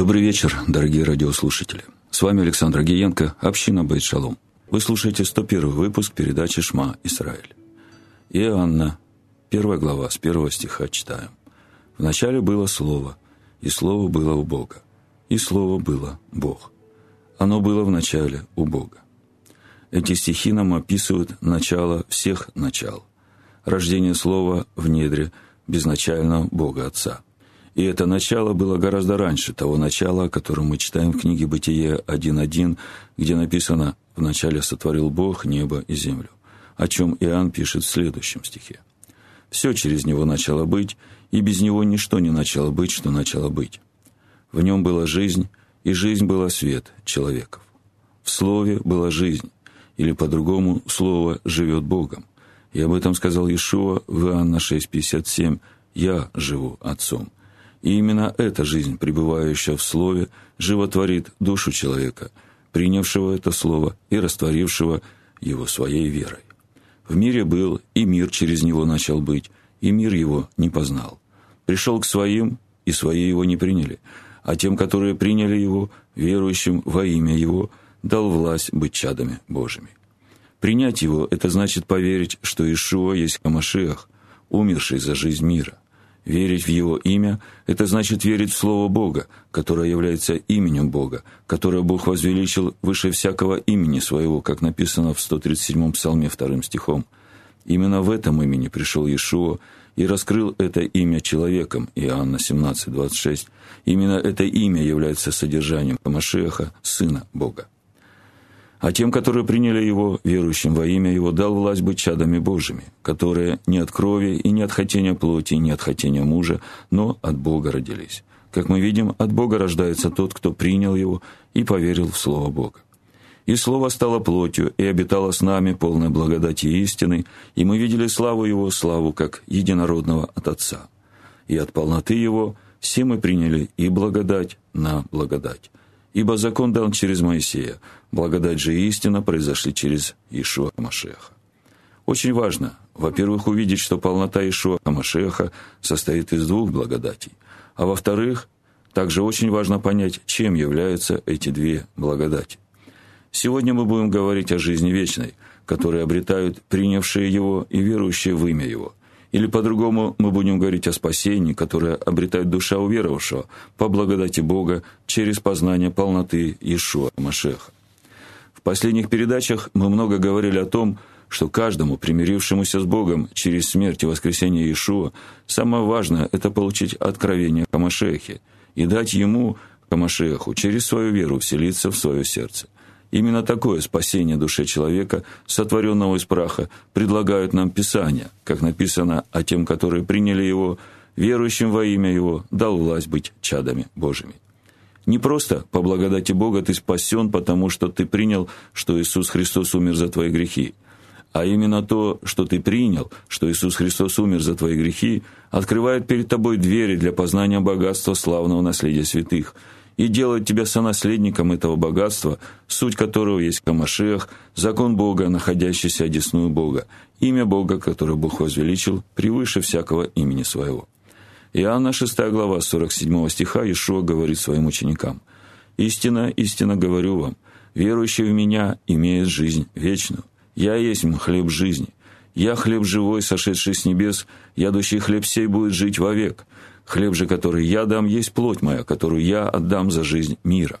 Добрый вечер, дорогие радиослушатели. С вами Александр Гиенко, община Бейт Шалом. Вы слушаете 101 выпуск передачи «Шма Израиль». Иоанна, первая глава, с первого стиха читаем. «Вначале было Слово, и Слово было у Бога, и Слово было Бог. Оно было в начале у Бога». Эти стихи нам описывают начало всех начал. Рождение Слова в недре безначального Бога Отца – и это начало было гораздо раньше того начала, о котором мы читаем в книге «Бытие 1.1», где написано «Вначале сотворил Бог небо и землю», о чем Иоанн пишет в следующем стихе. «Все через него начало быть, и без него ничто не начало быть, что начало быть. В нем была жизнь, и жизнь была свет человеков. В Слове была жизнь, или по-другому Слово живет Богом. И об этом сказал Иешуа в Иоанна 6,57 «Я живу Отцом». И именно эта жизнь, пребывающая в Слове, животворит душу человека, принявшего это Слово и растворившего его своей верой. В мире был, и мир через него начал быть, и мир его не познал. Пришел к своим, и свои его не приняли, а тем, которые приняли его, верующим во имя его, дал власть быть чадами Божьими. Принять его – это значит поверить, что Ишуа есть Камашиах, умерший за жизнь мира. Верить в Его имя – это значит верить в Слово Бога, которое является именем Бога, которое Бог возвеличил выше всякого имени своего, как написано в 137-м псалме 2 стихом. Именно в этом имени пришел Иешуа и раскрыл это имя человеком, Иоанна 17, 26. Именно это имя является содержанием Машеха, Сына Бога а тем, которые приняли Его, верующим во имя Его, дал власть быть чадами Божьими, которые не от крови и не от хотения плоти, и не от хотения мужа, но от Бога родились. Как мы видим, от Бога рождается тот, кто принял Его и поверил в Слово Бога. И Слово стало плотью, и обитало с нами полной благодати и истины, и мы видели славу Его, славу как единородного от Отца. И от полноты Его все мы приняли и благодать на благодать. Ибо закон дан через Моисея, благодать же и истина произошли через Ишуа Машеха. Очень важно, во-первых, увидеть, что полнота Ишуа Машеха состоит из двух благодатей, а во-вторых, также очень важно понять, чем являются эти две благодати. Сегодня мы будем говорить о жизни вечной, которую обретают принявшие его и верующие в имя его – или по-другому мы будем говорить о спасении, которое обретает душа уверовавшего по благодати Бога через познание полноты Иешуа Машеха. В последних передачах мы много говорили о том, что каждому, примирившемуся с Богом через смерть и воскресение Иешуа, самое важное – это получить откровение о Машехе и дать ему, Камашеху, через свою веру вселиться в свое сердце – Именно такое спасение душе человека, сотворенного из праха, предлагают нам Писания, как написано о тем, которые приняли его, верующим во имя его, дал власть быть чадами Божьими. Не просто по благодати Бога ты спасен, потому что ты принял, что Иисус Христос умер за твои грехи, а именно то, что ты принял, что Иисус Христос умер за твои грехи, открывает перед тобой двери для познания богатства славного наследия святых – и делает тебя сонаследником этого богатства, суть которого есть Камашех, закон Бога, находящийся одесную Бога, имя Бога, которое Бог возвеличил превыше всякого имени своего. Иоанна 6 глава 47 стиха Ишуа говорит своим ученикам, «Истина, истинно говорю вам, верующий в Меня имеет жизнь вечную. Я есть хлеб жизни. Я хлеб живой, сошедший с небес, ядущий хлеб сей будет жить вовек. Хлеб же, который я дам, есть плоть моя, которую я отдам за жизнь мира».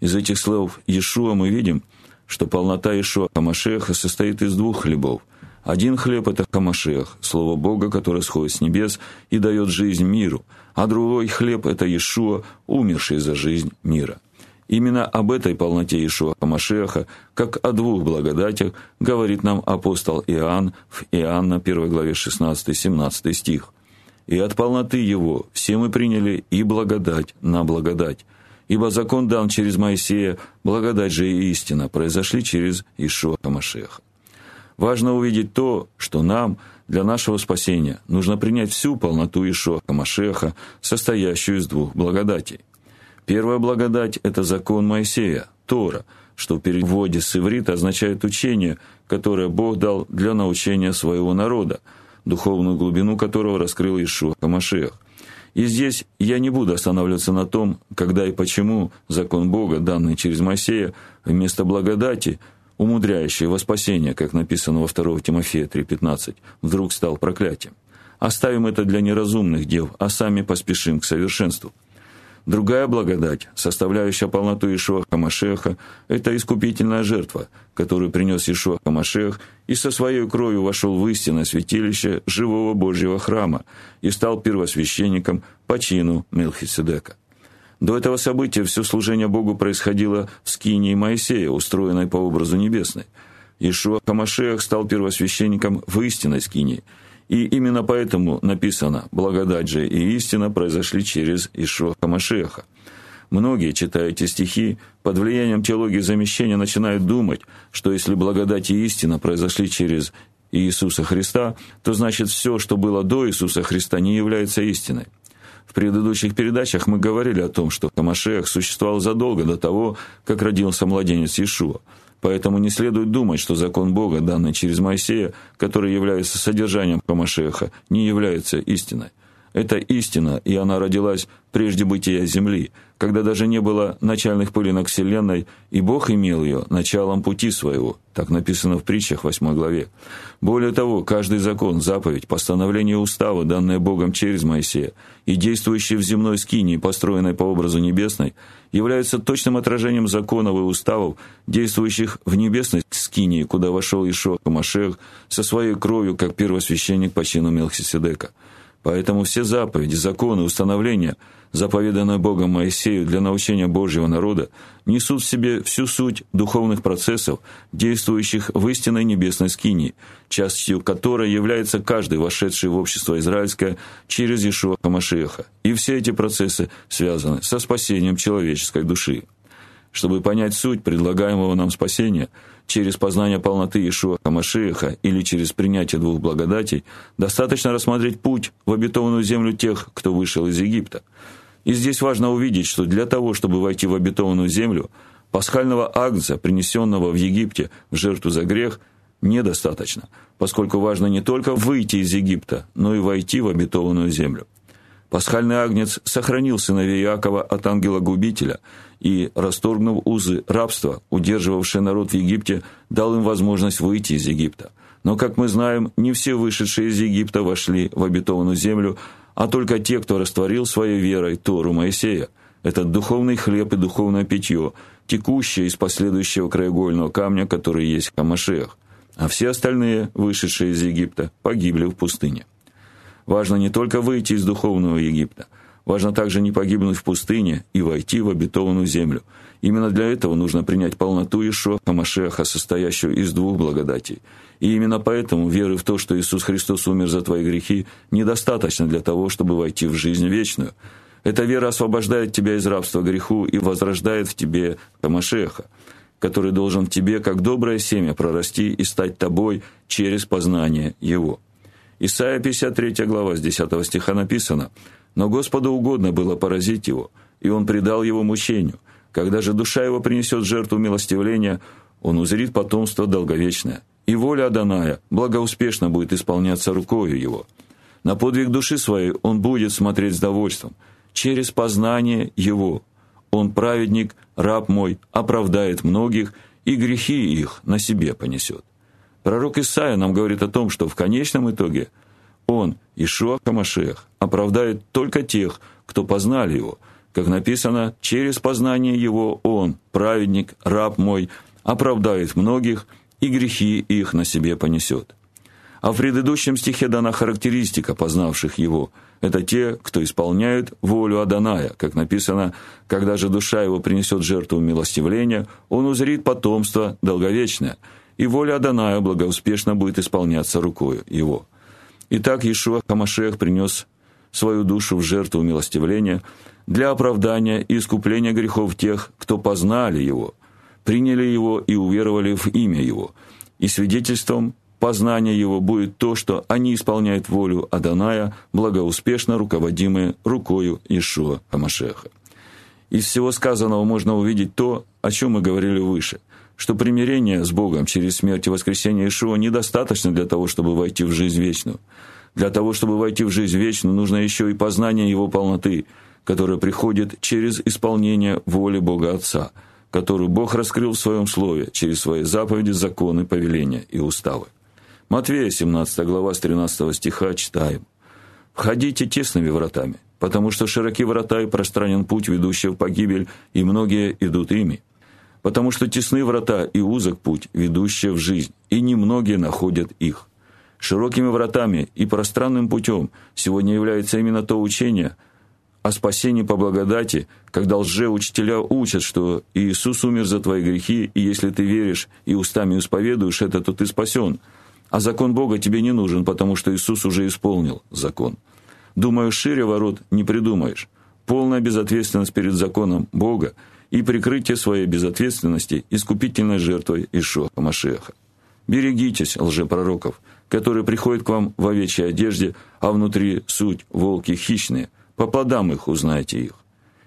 Из этих слов Иешуа мы видим, что полнота Иешуа Хамашеха состоит из двух хлебов. Один хлеб – это Хамашех, Слово Бога, которое сходит с небес и дает жизнь миру, а другой хлеб – это Иешуа, умерший за жизнь мира. Именно об этой полноте Иешуа Хамашеха, как о двух благодатях, говорит нам апостол Иоанн в Иоанна 1 главе 16-17 стих – и от полноты Его все мы приняли и благодать на благодать. Ибо закон дан через Моисея, благодать же и истина произошли через Ишуа Машеха. Важно увидеть то, что нам для нашего спасения нужно принять всю полноту Ишуа Машеха, состоящую из двух благодатей. Первая благодать – это закон Моисея, Тора, что в переводе с иврита означает учение, которое Бог дал для научения своего народа – духовную глубину которого раскрыл Ишуа Хамашех. И здесь я не буду останавливаться на том, когда и почему закон Бога, данный через Моисея, вместо благодати, умудряющий во спасение, как написано во 2 Тимофея 3:15, вдруг стал проклятием. Оставим это для неразумных дев, а сами поспешим к совершенству. Другая благодать, составляющая полноту Ишуа Хамашеха, это искупительная жертва, которую принес Ишуа Хамашех и со своей кровью вошел в истинное святилище живого Божьего храма и стал первосвященником по чину Мелхиседека. До этого события все служение Богу происходило в скинии Моисея, устроенной по образу небесной. Ишуа Хамашех стал первосвященником в истинной скинии – и именно поэтому написано «благодать же и истина произошли через Ишуа Хамашеха». Многие, читая эти стихи, под влиянием теологии замещения начинают думать, что если благодать и истина произошли через Иисуса Христа, то значит все, что было до Иисуса Христа, не является истиной. В предыдущих передачах мы говорили о том, что Хамашех существовал задолго до того, как родился младенец Иешуа – Поэтому не следует думать, что закон Бога, данный через Моисея, который является содержанием Хамашеха, не является истиной. Это истина, и она родилась прежде бытия земли, когда даже не было начальных пылинок вселенной, и Бог имел ее началом пути своего. Так написано в притчах 8 главе. Более того, каждый закон, заповедь, постановление устава, данное Богом через Моисея, и действующие в земной скинии, построенной по образу небесной, являются точным отражением законов и уставов, действующих в небесной скинии, куда вошел Ишуа Хамашех со своей кровью, как первосвященник по чину Мелхиседека. Поэтому все заповеди, законы, установления, заповеданные Богом Моисею для научения Божьего народа, несут в себе всю суть духовных процессов, действующих в истинной небесной скинии, частью которой является каждый вошедший в общество израильское через Ишуа Хамашеха. И все эти процессы связаны со спасением человеческой души. Чтобы понять суть предлагаемого нам спасения – через познание полноты Иешуа Хамашиаха или через принятие двух благодатей, достаточно рассмотреть путь в обетованную землю тех, кто вышел из Египта. И здесь важно увидеть, что для того, чтобы войти в обетованную землю, пасхального агнца, принесенного в Египте в жертву за грех, недостаточно, поскольку важно не только выйти из Египта, но и войти в обетованную землю. Пасхальный агнец сохранил сыновей Иакова от ангела-губителя и, расторгнув узы рабства, удерживавшие народ в Египте, дал им возможность выйти из Египта. Но, как мы знаем, не все вышедшие из Египта вошли в обетованную землю, а только те, кто растворил своей верой Тору Моисея. Этот духовный хлеб и духовное питье, текущее из последующего краеугольного камня, который есть в Камашеях. А все остальные, вышедшие из Египта, погибли в пустыне. Важно не только выйти из духовного Египта, важно также не погибнуть в пустыне и войти в обетованную землю. Именно для этого нужно принять полноту Ишуа Хамашеха, состоящую из двух благодатей. И именно поэтому веры в то, что Иисус Христос умер за твои грехи, недостаточно для того, чтобы войти в жизнь вечную. Эта вера освобождает тебя из рабства греху и возрождает в тебе Хамашеха, который должен в тебе, как доброе семя, прорасти и стать тобой через познание Его. Исайя 53 глава с 10 стиха написано: "Но Господу угодно было поразить его, и он предал его мучению. Когда же душа его принесет жертву милостивления, он узрит потомство долговечное, и воля Аданая благоуспешно будет исполняться рукою его. На подвиг души своей он будет смотреть с довольством, через познание его. Он праведник, раб мой, оправдает многих, и грехи их на себе понесет. Пророк Исаия нам говорит о том, что в конечном итоге он, Ишуа Хамашех, оправдает только тех, кто познали его. Как написано, через познание его он, праведник, раб мой, оправдает многих, и грехи их на себе понесет. А в предыдущем стихе дана характеристика познавших его. Это те, кто исполняют волю Аданая, как написано, когда же душа его принесет жертву милостивления, он узрит потомство долговечное – и воля Аданая благоуспешно будет исполняться рукою его. Итак, Иешуа Хамашех принес свою душу в жертву милостивления для оправдания и искупления грехов тех, кто познали его, приняли его и уверовали в имя его. И свидетельством познания его будет то, что они исполняют волю Аданая, благоуспешно руководимые рукою Иешуа Хамашеха. Из всего сказанного можно увидеть то, о чем мы говорили выше – что примирение с Богом через смерть и воскресение Ишуа недостаточно для того, чтобы войти в жизнь вечную. Для того, чтобы войти в жизнь вечную, нужно еще и познание его полноты, которое приходит через исполнение воли Бога Отца, которую Бог раскрыл в своем слове через свои заповеди, законы, повеления и уставы. Матвея 17 глава с 13 стиха читаем: Входите тесными вратами, потому что широки врата и пространен путь, ведущий в погибель, и многие идут ими. Потому что тесны врата и узок путь, ведущий в жизнь, и немногие находят их. Широкими вратами и пространным путем сегодня является именно то учение о спасении по благодати, когда лжеучителя учат, что Иисус умер за твои грехи, и если ты веришь и устами исповедуешь это, то ты спасен – а закон Бога тебе не нужен, потому что Иисус уже исполнил закон. Думаю, шире ворот не придумаешь. Полная безответственность перед законом Бога и прикрытие своей безответственности искупительной жертвой Ишуа Машеха. Берегитесь лжепророков, которые приходят к вам в овечьей одежде, а внутри суть волки хищные. По плодам их узнаете их.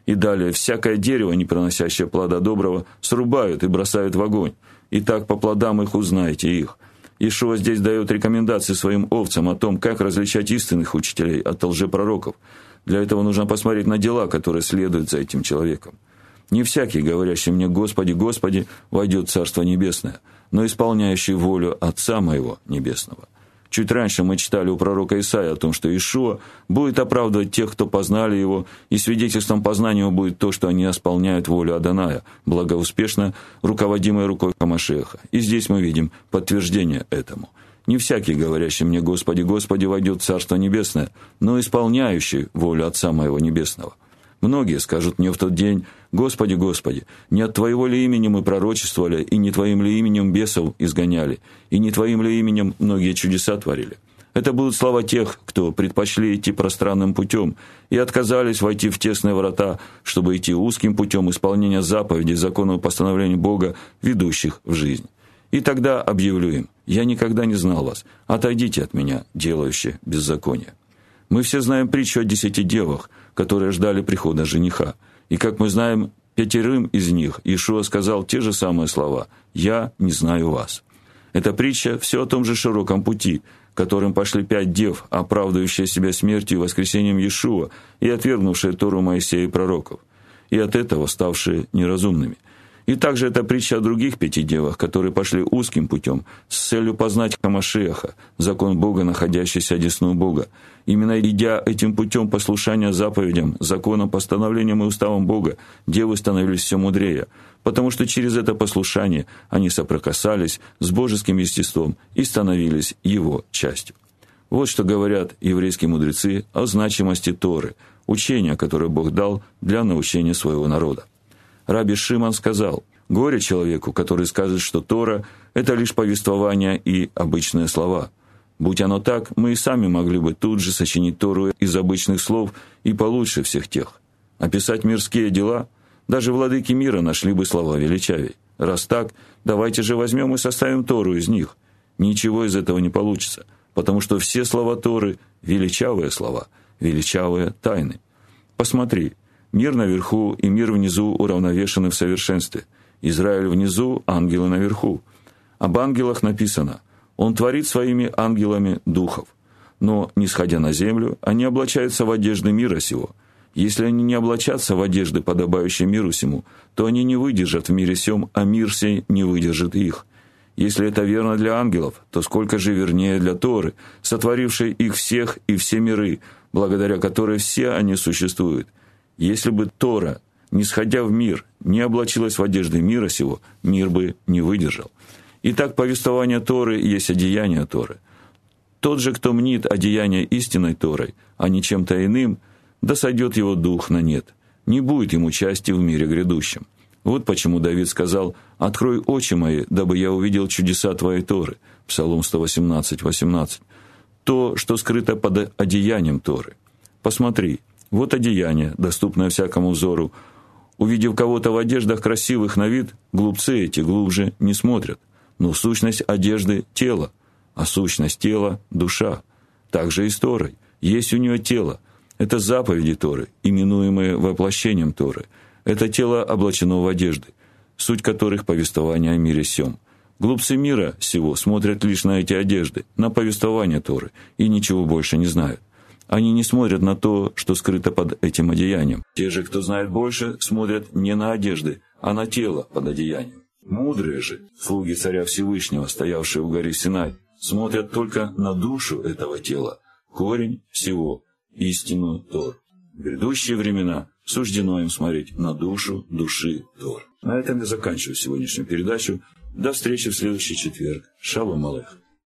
И далее всякое дерево, не приносящее плода доброго, срубают и бросают в огонь. И так по плодам их узнаете их. Ишуа здесь дает рекомендации своим овцам о том, как различать истинных учителей от лжепророков. Для этого нужно посмотреть на дела, которые следуют за этим человеком. Не всякий, говорящий мне «Господи, Господи», войдет в Царство Небесное, но исполняющий волю Отца Моего Небесного. Чуть раньше мы читали у пророка Исаия о том, что Ишуа будет оправдывать тех, кто познали его, и свидетельством познания будет то, что они исполняют волю Аданая, благоуспешно руководимой рукой Хамашеха. И здесь мы видим подтверждение этому. Не всякий, говорящий мне «Господи, Господи», войдет в Царство Небесное, но исполняющий волю Отца Моего Небесного. Многие скажут мне в тот день, «Господи, Господи, не от Твоего ли имени мы пророчествовали, и не Твоим ли именем бесов изгоняли, и не Твоим ли именем многие чудеса творили?» Это будут слова тех, кто предпочли идти пространным путем и отказались войти в тесные врата, чтобы идти узким путем исполнения заповедей, законов и постановлений Бога, ведущих в жизнь. И тогда объявлю им, «Я никогда не знал вас, отойдите от меня, делающие беззаконие». Мы все знаем притчу о десяти девах, которые ждали прихода жениха. И, как мы знаем, пятерым из них Иешуа сказал те же самые слова «Я не знаю вас». Эта притча все о том же широком пути, которым пошли пять дев, оправдывающие себя смертью и воскресением Иешуа и отвергнувшие Тору Моисея и пророков, и от этого ставшие неразумными. И также это притча о других пяти девах, которые пошли узким путем с целью познать Хамашеха, закон Бога, находящийся одесную Бога. Именно идя этим путем послушания заповедям, законам, постановлениям и уставам Бога, девы становились все мудрее, потому что через это послушание они соприкасались с божеским естеством и становились его частью. Вот что говорят еврейские мудрецы о значимости Торы, учения, которое Бог дал для научения своего народа. Раби Шиман сказал, «Горе человеку, который скажет, что Тора – это лишь повествование и обычные слова. Будь оно так, мы и сами могли бы тут же сочинить Тору из обычных слов и получше всех тех. Описать мирские дела – даже владыки мира нашли бы слова величавей. Раз так, давайте же возьмем и составим Тору из них. Ничего из этого не получится, потому что все слова Торы – величавые слова, величавые тайны. Посмотри – Мир наверху и мир внизу уравновешены в совершенстве. Израиль внизу, ангелы наверху. Об ангелах написано «Он творит своими ангелами духов». Но, не сходя на землю, они облачаются в одежды мира сего. Если они не облачатся в одежды, подобающие миру сему, то они не выдержат в мире сем, а мир сей не выдержит их. Если это верно для ангелов, то сколько же вернее для Торы, сотворившей их всех и все миры, благодаря которой все они существуют – если бы Тора, не сходя в мир, не облачилась в одежды мира сего, мир бы не выдержал. Итак, повествование Торы есть одеяние Торы. Тот же, кто мнит одеяние истинной Торой, а не чем-то иным, да сойдет его дух на нет, не будет ему части в мире грядущем. Вот почему Давид сказал «Открой очи мои, дабы я увидел чудеса Твоей Торы» Псалом 118, 18. То, что скрыто под одеянием Торы. Посмотри, вот одеяние, доступное всякому взору. Увидев кого-то в одеждах красивых на вид, глупцы эти глубже не смотрят. Но сущность одежды – тело, а сущность тела – душа. Также и с Торой. Есть у нее тело. Это заповеди Торы, именуемые воплощением Торы. Это тело облачено в одежды, суть которых – повествование о мире сем. Глупцы мира всего смотрят лишь на эти одежды, на повествование Торы, и ничего больше не знают. Они не смотрят на то, что скрыто под этим одеянием. Те же, кто знает больше, смотрят не на одежды, а на тело под одеянием. Мудрые же, слуги царя Всевышнего, стоявшие у горы Синай, смотрят только на душу этого тела, корень всего, истинную Тор. В грядущие времена суждено им смотреть на душу души Тор. На этом я заканчиваю сегодняшнюю передачу. До встречи в следующий четверг. Шалом Алех.